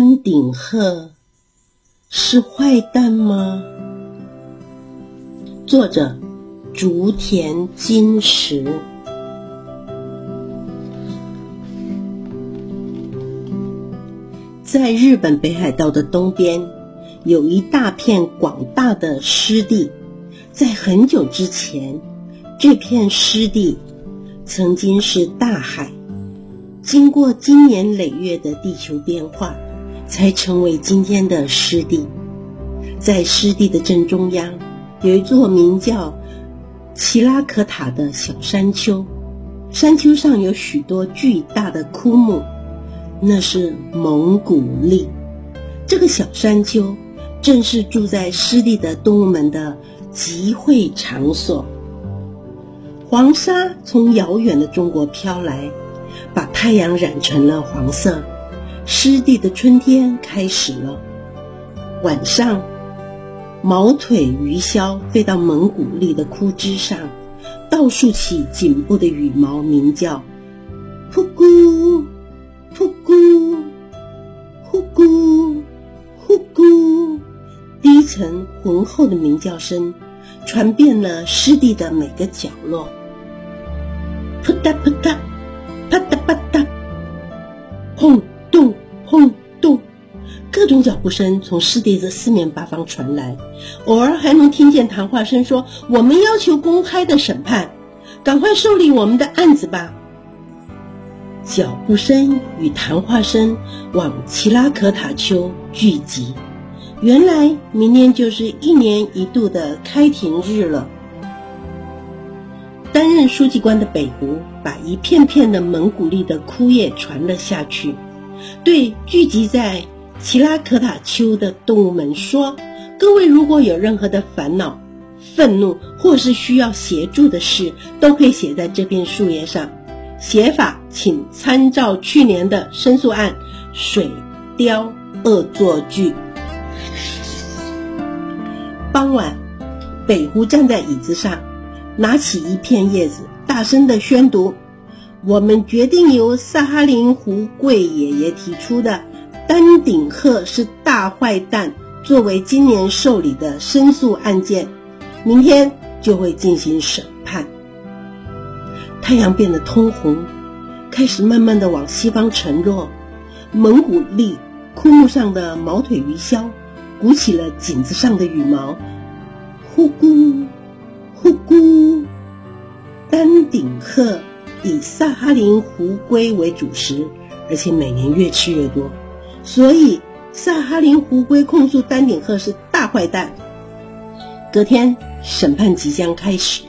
丹顶鹤是坏蛋吗？作者：竹田金石。在日本北海道的东边，有一大片广大的湿地。在很久之前，这片湿地曾经是大海。经过经年累月的地球变化，才成为今天的湿地。在湿地的正中央，有一座名叫奇拉可塔的小山丘，山丘上有许多巨大的枯木，那是蒙古栎。这个小山丘正是住在湿地的动物们的集会场所。黄沙从遥远的中国飘来。把太阳染成了黄色，湿地的春天开始了。晚上，毛腿鱼鸮飞到蒙古栎的枯枝上，倒竖起颈部的羽毛，鸣叫：“噗咕，噗咕，呼咕，呼咕。”低沉浑厚的鸣叫声传遍了湿地的每个角落。扑嗒扑嗒。啪嗒啪嗒，轰轰动，各种脚步声从湿地的四面八方传来，偶尔还能听见谈话声说：“我们要求公开的审判，赶快受理我们的案子吧。”脚步声与谈话声往奇拉可塔丘聚集，原来明天就是一年一度的开庭日了。担任书记官的北湖把一片片的蒙古栎的枯叶传了下去，对聚集在奇拉可塔丘的动物们说：“各位如果有任何的烦恼、愤怒或是需要协助的事，都可以写在这片树叶上。写法请参照去年的申诉案《水貂恶作剧》。”傍晚，北湖站在椅子上。拿起一片叶子，大声的宣读：“我们决定由萨哈林湖贵爷爷提出的丹顶鹤是大坏蛋作为今年受理的申诉案件，明天就会进行审判。”太阳变得通红，开始慢慢的往西方沉落。蒙古栎枯木上的毛腿鱼鸮鼓起了颈子上的羽毛，呼咕。呼咕，丹顶鹤以萨哈林湖龟为主食，而且每年越吃越多，所以萨哈林湖龟控诉丹顶鹤是大坏蛋。隔天审判即将开始，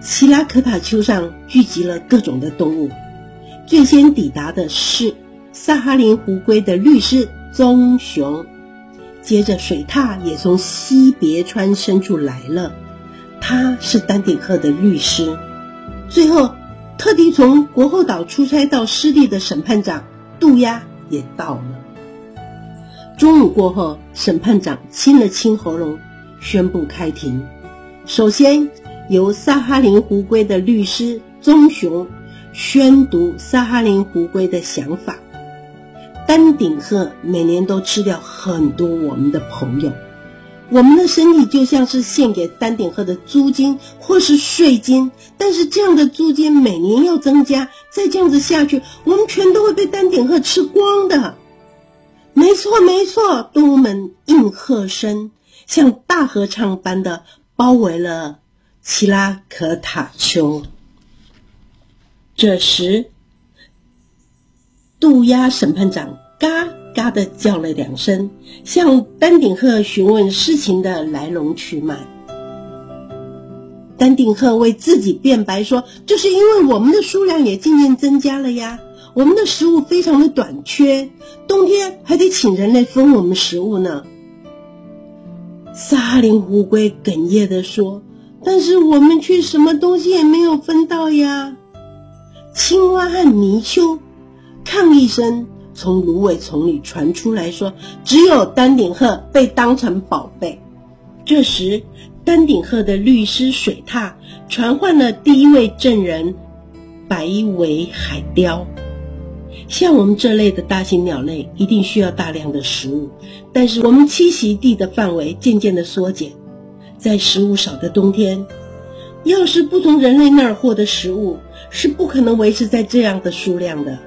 奇拉可塔丘上聚集了各种的动物，最先抵达的是萨哈林湖龟的律师棕熊，接着水獭也从西别川深处来了。他是丹顶鹤的律师，最后特地从国后岛出差到湿地的审判长杜鸦也到了。中午过后，审判长清了清喉咙，宣布开庭。首先由萨哈林湖龟的律师棕熊宣读萨哈林湖龟的想法：丹顶鹤每年都吃掉很多我们的朋友。我们的身体就像是献给丹顶鹤的租金或是税金，但是这样的租金每年要增加，再这样子下去，我们全都会被丹顶鹤吃光的。没错，没错，动物们应和声像大合唱般的包围了奇拉可塔丘。这时，渡鸦审判长嘎。嘎的叫了两声，向丹顶鹤询问事情的来龙去脉。丹顶鹤为自己辩白说：“这是因为我们的数量也渐渐增加了呀，我们的食物非常的短缺，冬天还得请人类分我们食物呢。”沙林乌龟哽咽的说：“但是我们却什么东西也没有分到呀。”青蛙和泥鳅抗议声。从芦苇丛里传出来说：“只有丹顶鹤被当成宝贝。”这时，丹顶鹤的律师水獭传唤了第一位证人——白尾海雕。像我们这类的大型鸟类，一定需要大量的食物，但是我们栖息地的范围渐渐的缩减，在食物少的冬天，要是不从人类那儿获得食物，是不可能维持在这样的数量的。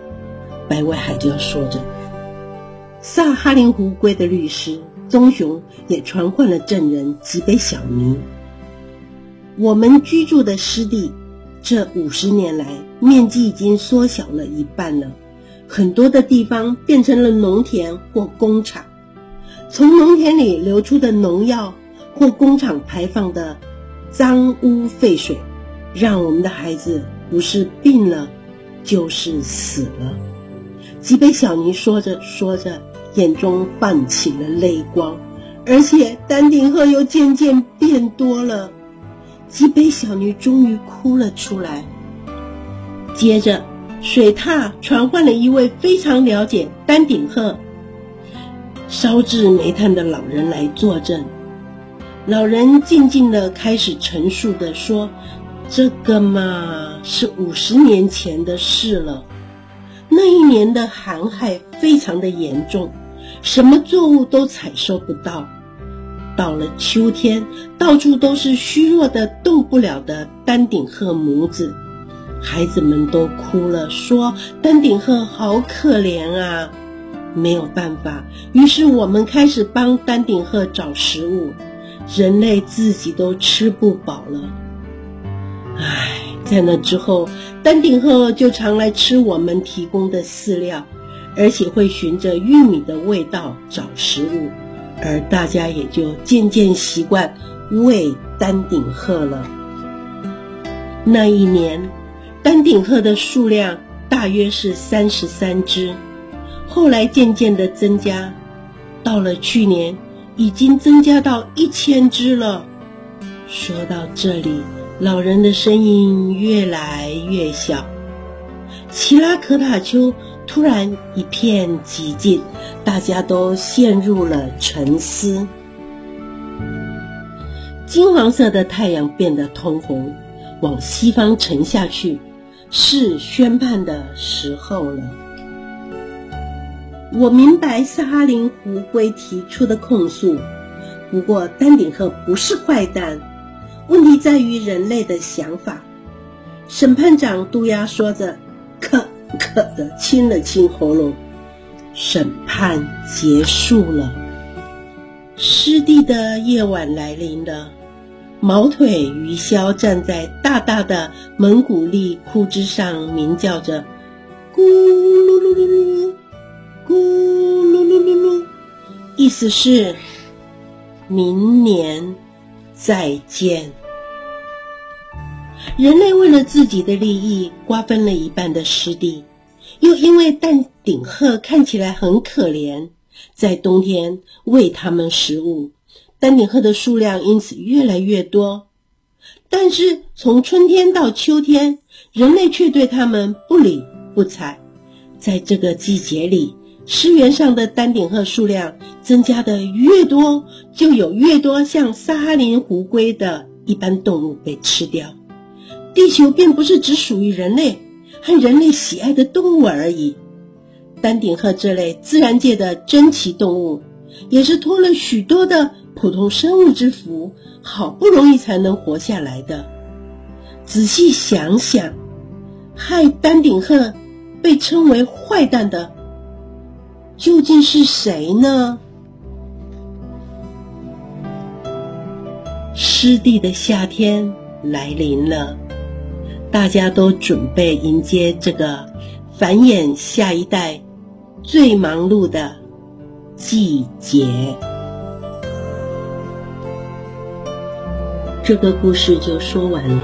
白外海就说着，萨哈林湖龟的律师棕熊也传唤了证人吉北小尼。我们居住的湿地，这五十年来面积已经缩小了一半了。很多的地方变成了农田或工厂，从农田里流出的农药或工厂排放的脏污废水，让我们的孩子不是病了，就是死了。吉北小尼说着说着，眼中泛起了泪光，而且丹顶鹤又渐渐变多了。吉北小尼终于哭了出来，接着。水獭传唤了一位非常了解丹顶鹤烧制煤炭的老人来作证。老人静静地开始陈述的说：“这个嘛，是五十年前的事了。那一年的寒害非常的严重，什么作物都采收不到。到了秋天，到处都是虚弱的、动不了的丹顶鹤母子。”孩子们都哭了，说：“丹顶鹤好可怜啊！”没有办法，于是我们开始帮丹顶鹤找食物。人类自己都吃不饱了。唉，在那之后，丹顶鹤就常来吃我们提供的饲料，而且会循着玉米的味道找食物，而大家也就渐渐习惯喂丹顶鹤了。那一年。丹顶鹤的数量大约是三十三只，后来渐渐的增加，到了去年已经增加到一千只了。说到这里，老人的声音越来越小。奇拉可塔丘突然一片寂静，大家都陷入了沉思。金黄色的太阳变得通红，往西方沉下去。是宣判的时候了。我明白萨哈林湖龟提出的控诉，不过丹顶鹤不是坏蛋，问题在于人类的想法。审判长杜鸦说着，咳咳的清了清喉咙。审判结束了，湿地的夜晚来临了。毛腿鱼枭站在大大的蒙古利枯枝上，鸣叫着：“咕噜噜噜噜，咕噜噜噜噜。”意思是明年再见。人类为了自己的利益，瓜分了一半的湿地，又因为丹顶鹤看起来很可怜，在冬天喂它们食物。丹顶鹤的数量因此越来越多，但是从春天到秋天，人类却对它们不理不睬。在这个季节里，湿原上的丹顶鹤数量增加的越多，就有越多像萨哈林湖龟的一般动物被吃掉。地球并不是只属于人类和人类喜爱的动物而已，丹顶鹤这类自然界的珍奇动物，也是托了许多的。普通生物之福，好不容易才能活下来的。仔细想想，害丹顶鹤被称为坏蛋的，究竟是谁呢？湿地的夏天来临了，大家都准备迎接这个繁衍下一代最忙碌的季节。这个故事就说完了。